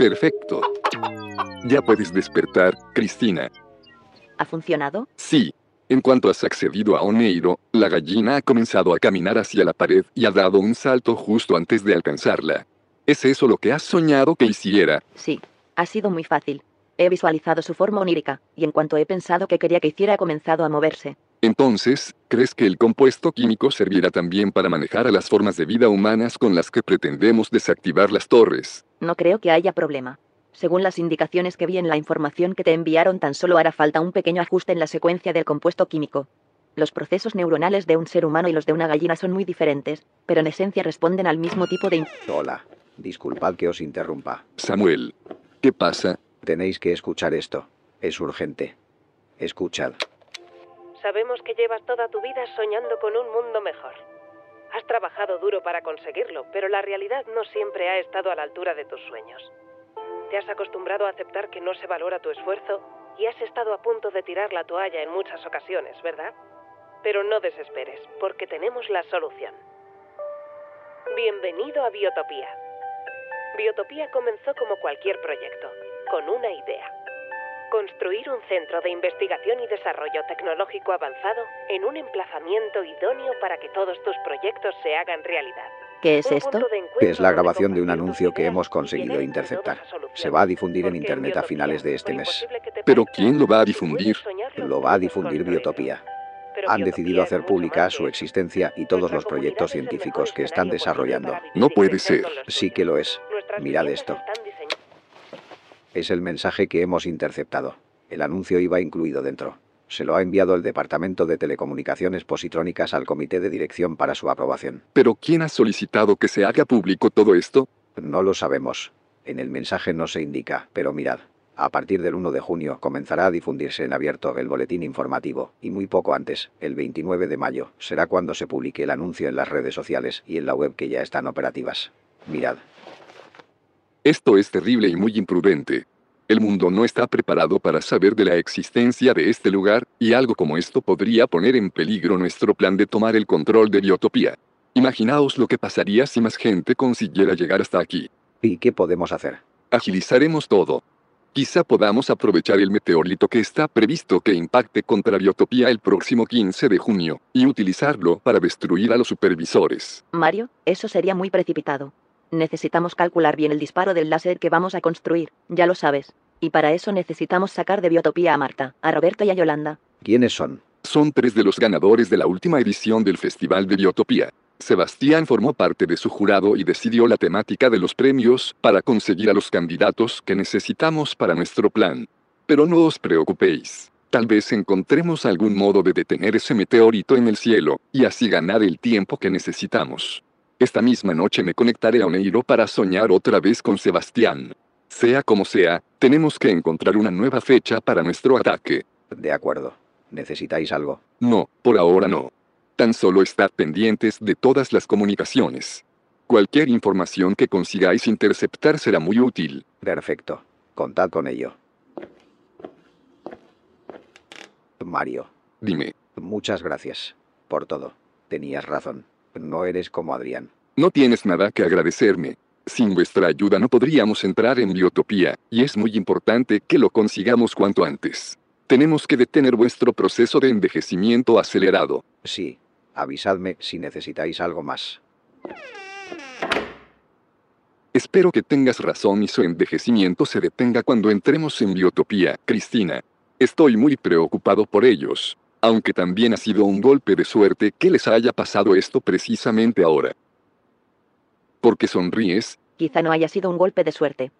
Perfecto. Ya puedes despertar, Cristina. ¿Ha funcionado? Sí. En cuanto has accedido a Oneiro, la gallina ha comenzado a caminar hacia la pared y ha dado un salto justo antes de alcanzarla. ¿Es eso lo que has soñado que hiciera? Sí, ha sido muy fácil. He visualizado su forma onírica, y en cuanto he pensado que quería que hiciera ha comenzado a moverse. Entonces, ¿crees que el compuesto químico servirá también para manejar a las formas de vida humanas con las que pretendemos desactivar las torres? No creo que haya problema. Según las indicaciones que vi en la información que te enviaron, tan solo hará falta un pequeño ajuste en la secuencia del compuesto químico. Los procesos neuronales de un ser humano y los de una gallina son muy diferentes, pero en esencia responden al mismo tipo de... Hola, disculpad que os interrumpa. Samuel, ¿qué pasa? Tenéis que escuchar esto. Es urgente. Escuchad. Sabemos que llevas toda tu vida soñando con un mundo mejor. Has trabajado duro para conseguirlo, pero la realidad no siempre ha estado a la altura de tus sueños. Te has acostumbrado a aceptar que no se valora tu esfuerzo y has estado a punto de tirar la toalla en muchas ocasiones, ¿verdad? Pero no desesperes, porque tenemos la solución. Bienvenido a Biotopía. Biotopía comenzó como cualquier proyecto, con una idea. Construir un centro de investigación y desarrollo tecnológico avanzado en un emplazamiento idóneo para que todos tus proyectos se hagan realidad. ¿Qué es esto? Es la grabación de un anuncio que hemos conseguido interceptar. Se va a difundir en Internet a finales de este mes. ¿Pero quién lo va a difundir? Lo va a difundir Biotopía. Han decidido hacer pública su existencia y todos los proyectos científicos que están desarrollando. No puede ser. Sí que lo es. Mirad esto. Es el mensaje que hemos interceptado. El anuncio iba incluido dentro. Se lo ha enviado el Departamento de Telecomunicaciones Positrónicas al Comité de Dirección para su aprobación. ¿Pero quién ha solicitado que se haga público todo esto? No lo sabemos. En el mensaje no se indica, pero mirad. A partir del 1 de junio comenzará a difundirse en abierto el boletín informativo y muy poco antes, el 29 de mayo, será cuando se publique el anuncio en las redes sociales y en la web que ya están operativas. Mirad. Esto es terrible y muy imprudente. El mundo no está preparado para saber de la existencia de este lugar, y algo como esto podría poner en peligro nuestro plan de tomar el control de Biotopía. Imaginaos lo que pasaría si más gente consiguiera llegar hasta aquí. ¿Y qué podemos hacer? Agilizaremos todo. Quizá podamos aprovechar el meteorito que está previsto que impacte contra Biotopía el próximo 15 de junio, y utilizarlo para destruir a los supervisores. Mario, eso sería muy precipitado. Necesitamos calcular bien el disparo del láser que vamos a construir, ya lo sabes. Y para eso necesitamos sacar de Biotopía a Marta, a Roberto y a Yolanda. ¿Quiénes son? Son tres de los ganadores de la última edición del Festival de Biotopía. Sebastián formó parte de su jurado y decidió la temática de los premios para conseguir a los candidatos que necesitamos para nuestro plan. Pero no os preocupéis. Tal vez encontremos algún modo de detener ese meteorito en el cielo, y así ganar el tiempo que necesitamos. Esta misma noche me conectaré a Oneiro para soñar otra vez con Sebastián. Sea como sea, tenemos que encontrar una nueva fecha para nuestro ataque. De acuerdo. ¿Necesitáis algo? No, por ahora no. Tan solo estad pendientes de todas las comunicaciones. Cualquier información que consigáis interceptar será muy útil. Perfecto. Contad con ello. Mario. Dime. Muchas gracias. Por todo. Tenías razón. No eres como Adrián. No tienes nada que agradecerme. Sin vuestra ayuda no podríamos entrar en Biotopía, y es muy importante que lo consigamos cuanto antes. Tenemos que detener vuestro proceso de envejecimiento acelerado. Sí. Avisadme si necesitáis algo más. Espero que tengas razón y su envejecimiento se detenga cuando entremos en Biotopía, Cristina. Estoy muy preocupado por ellos, aunque también ha sido un golpe de suerte que les haya pasado esto precisamente ahora. ¿Por qué sonríes? Quizá no haya sido un golpe de suerte.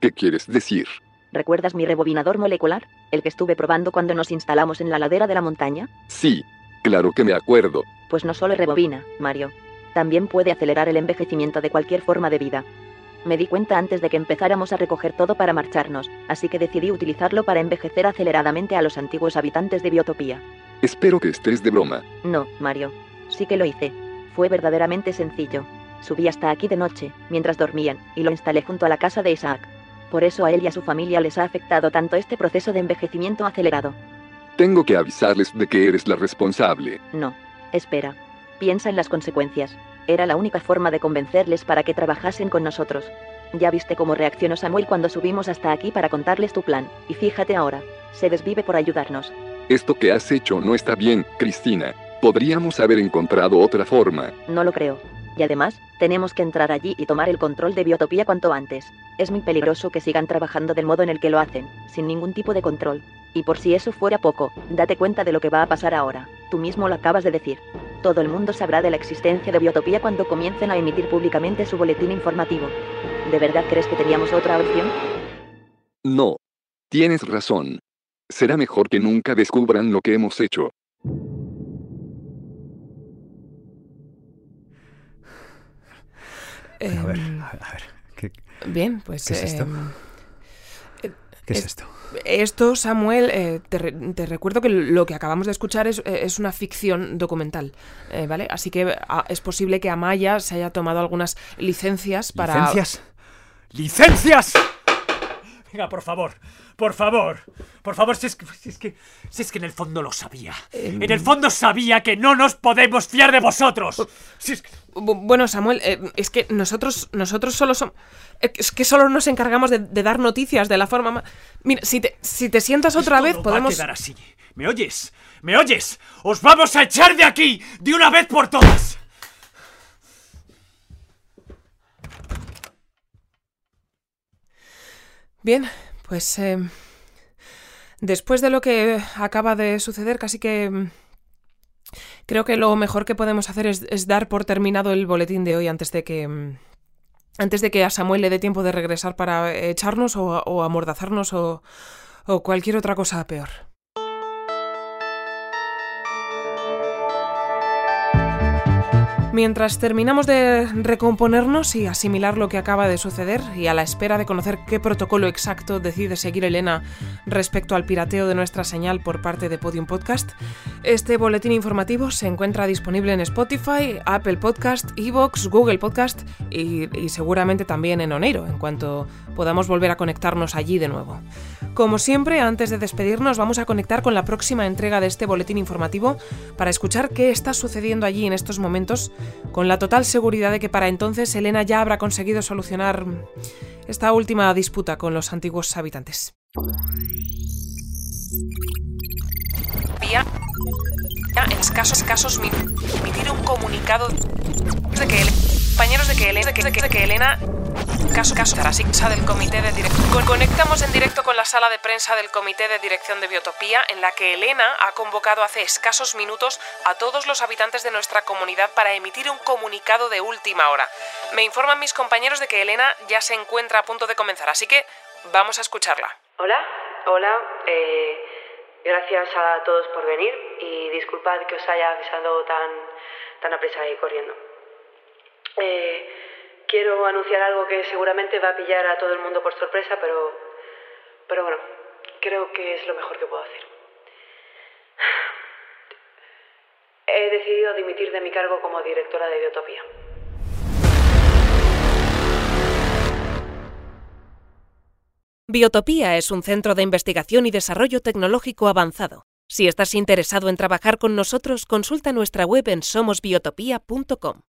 ¿Qué quieres decir? ¿Recuerdas mi rebobinador molecular? ¿El que estuve probando cuando nos instalamos en la ladera de la montaña? Sí, claro que me acuerdo. Pues no solo rebobina, Mario. También puede acelerar el envejecimiento de cualquier forma de vida. Me di cuenta antes de que empezáramos a recoger todo para marcharnos, así que decidí utilizarlo para envejecer aceleradamente a los antiguos habitantes de Biotopía. Espero que estés de broma. No, Mario. Sí que lo hice. Fue verdaderamente sencillo. Subí hasta aquí de noche, mientras dormían, y lo instalé junto a la casa de Isaac. Por eso a él y a su familia les ha afectado tanto este proceso de envejecimiento acelerado. Tengo que avisarles de que eres la responsable. No. Espera. Piensa en las consecuencias. Era la única forma de convencerles para que trabajasen con nosotros. Ya viste cómo reaccionó Samuel cuando subimos hasta aquí para contarles tu plan, y fíjate ahora, se desvive por ayudarnos. Esto que has hecho no está bien, Cristina. Podríamos haber encontrado otra forma. No lo creo. Y además, tenemos que entrar allí y tomar el control de Biotopía cuanto antes. Es muy peligroso que sigan trabajando del modo en el que lo hacen, sin ningún tipo de control. Y por si eso fuera poco, date cuenta de lo que va a pasar ahora. Tú mismo lo acabas de decir. Todo el mundo sabrá de la existencia de Biotopía cuando comiencen a emitir públicamente su boletín informativo. ¿De verdad crees que teníamos otra opción? No. Tienes razón. Será mejor que nunca descubran lo que hemos hecho. a ver, Em, a ver, a ver, ¿qué, Bien, pues... ¿qué es esto? ¿Qué es, esto? Esto, Samuel, eh, te, recuerdo que lo que acabamos de escuchar es, eh, una ficción documental, eh, ¿vale? Así que ah, es posible que Amaya se haya tomado algunas licencias para... ¿Licencias? ¡Licencias! Venga, por favor, por favor, por favor, si es que, si es que, si es que en el fondo lo sabía. En el fondo sabía que no nos podemos fiar de vosotros. Bueno, Samuel, es que nosotros, nosotros solo somos... Es que solo nos encargamos de, dar noticias de la forma Mira, si te, si te sientas otra vez, podemos. Va a quedar así. ¿Me oyes? ¿Me oyes? ¡Os vamos a echar de aquí! ¡De una vez por todas! Bien, pues. Eh, después de lo que acaba de suceder, casi que. Mm, creo que lo mejor que podemos hacer es, es dar por terminado el boletín de hoy antes de que mm, antes de que a Samuel le dé tiempo de regresar para echarnos o, amordazarnos o, o cualquier otra cosa peor. Mientras terminamos de recomponernos y asimilar lo que acaba de suceder y a la espera de conocer qué protocolo exacto decide seguir Elena respecto al pirateo de nuestra señal por parte de Podium Podcast, este boletín informativo se encuentra disponible en Spotify, Apple Podcast, Evox, Google Podcast y, y seguramente también en Oneiro en cuanto podamos volver a conectarnos allí de nuevo. Como siempre, antes de despedirnos, vamos a conectar con la próxima entrega de este boletín informativo para escuchar qué está sucediendo allí en estos momentos, con la total seguridad de que para entonces Elena ya habrá conseguido solucionar esta última disputa con los antiguos habitantes. En escasos casos, emitir un comunicado de que el compañeros de que Elena, de que, de que Elena caso caso del comité de dirección. Conectamos en directo con la sala de prensa del comité de dirección de Biotopía en la que Elena ha convocado hace escasos minutos a todos los habitantes de nuestra comunidad para emitir un comunicado de última hora. Me informan mis compañeros de que Elena ya se encuentra a punto de comenzar, así que vamos a escucharla. Hola, hola. Eh, gracias a todos por venir y disculpad que os haya avisado tan, tan aprisa y corriendo. Eh, quiero anunciar algo que seguramente va a pillar a todo el mundo por sorpresa, pero, pero bueno, creo que es lo mejor que puedo hacer. He decidido dimitir de mi cargo como directora de Biotopía. Biotopía es un centro de investigación y desarrollo tecnológico avanzado. Si estás interesado en trabajar con nosotros, consulta nuestra web en somosbiotopía.com.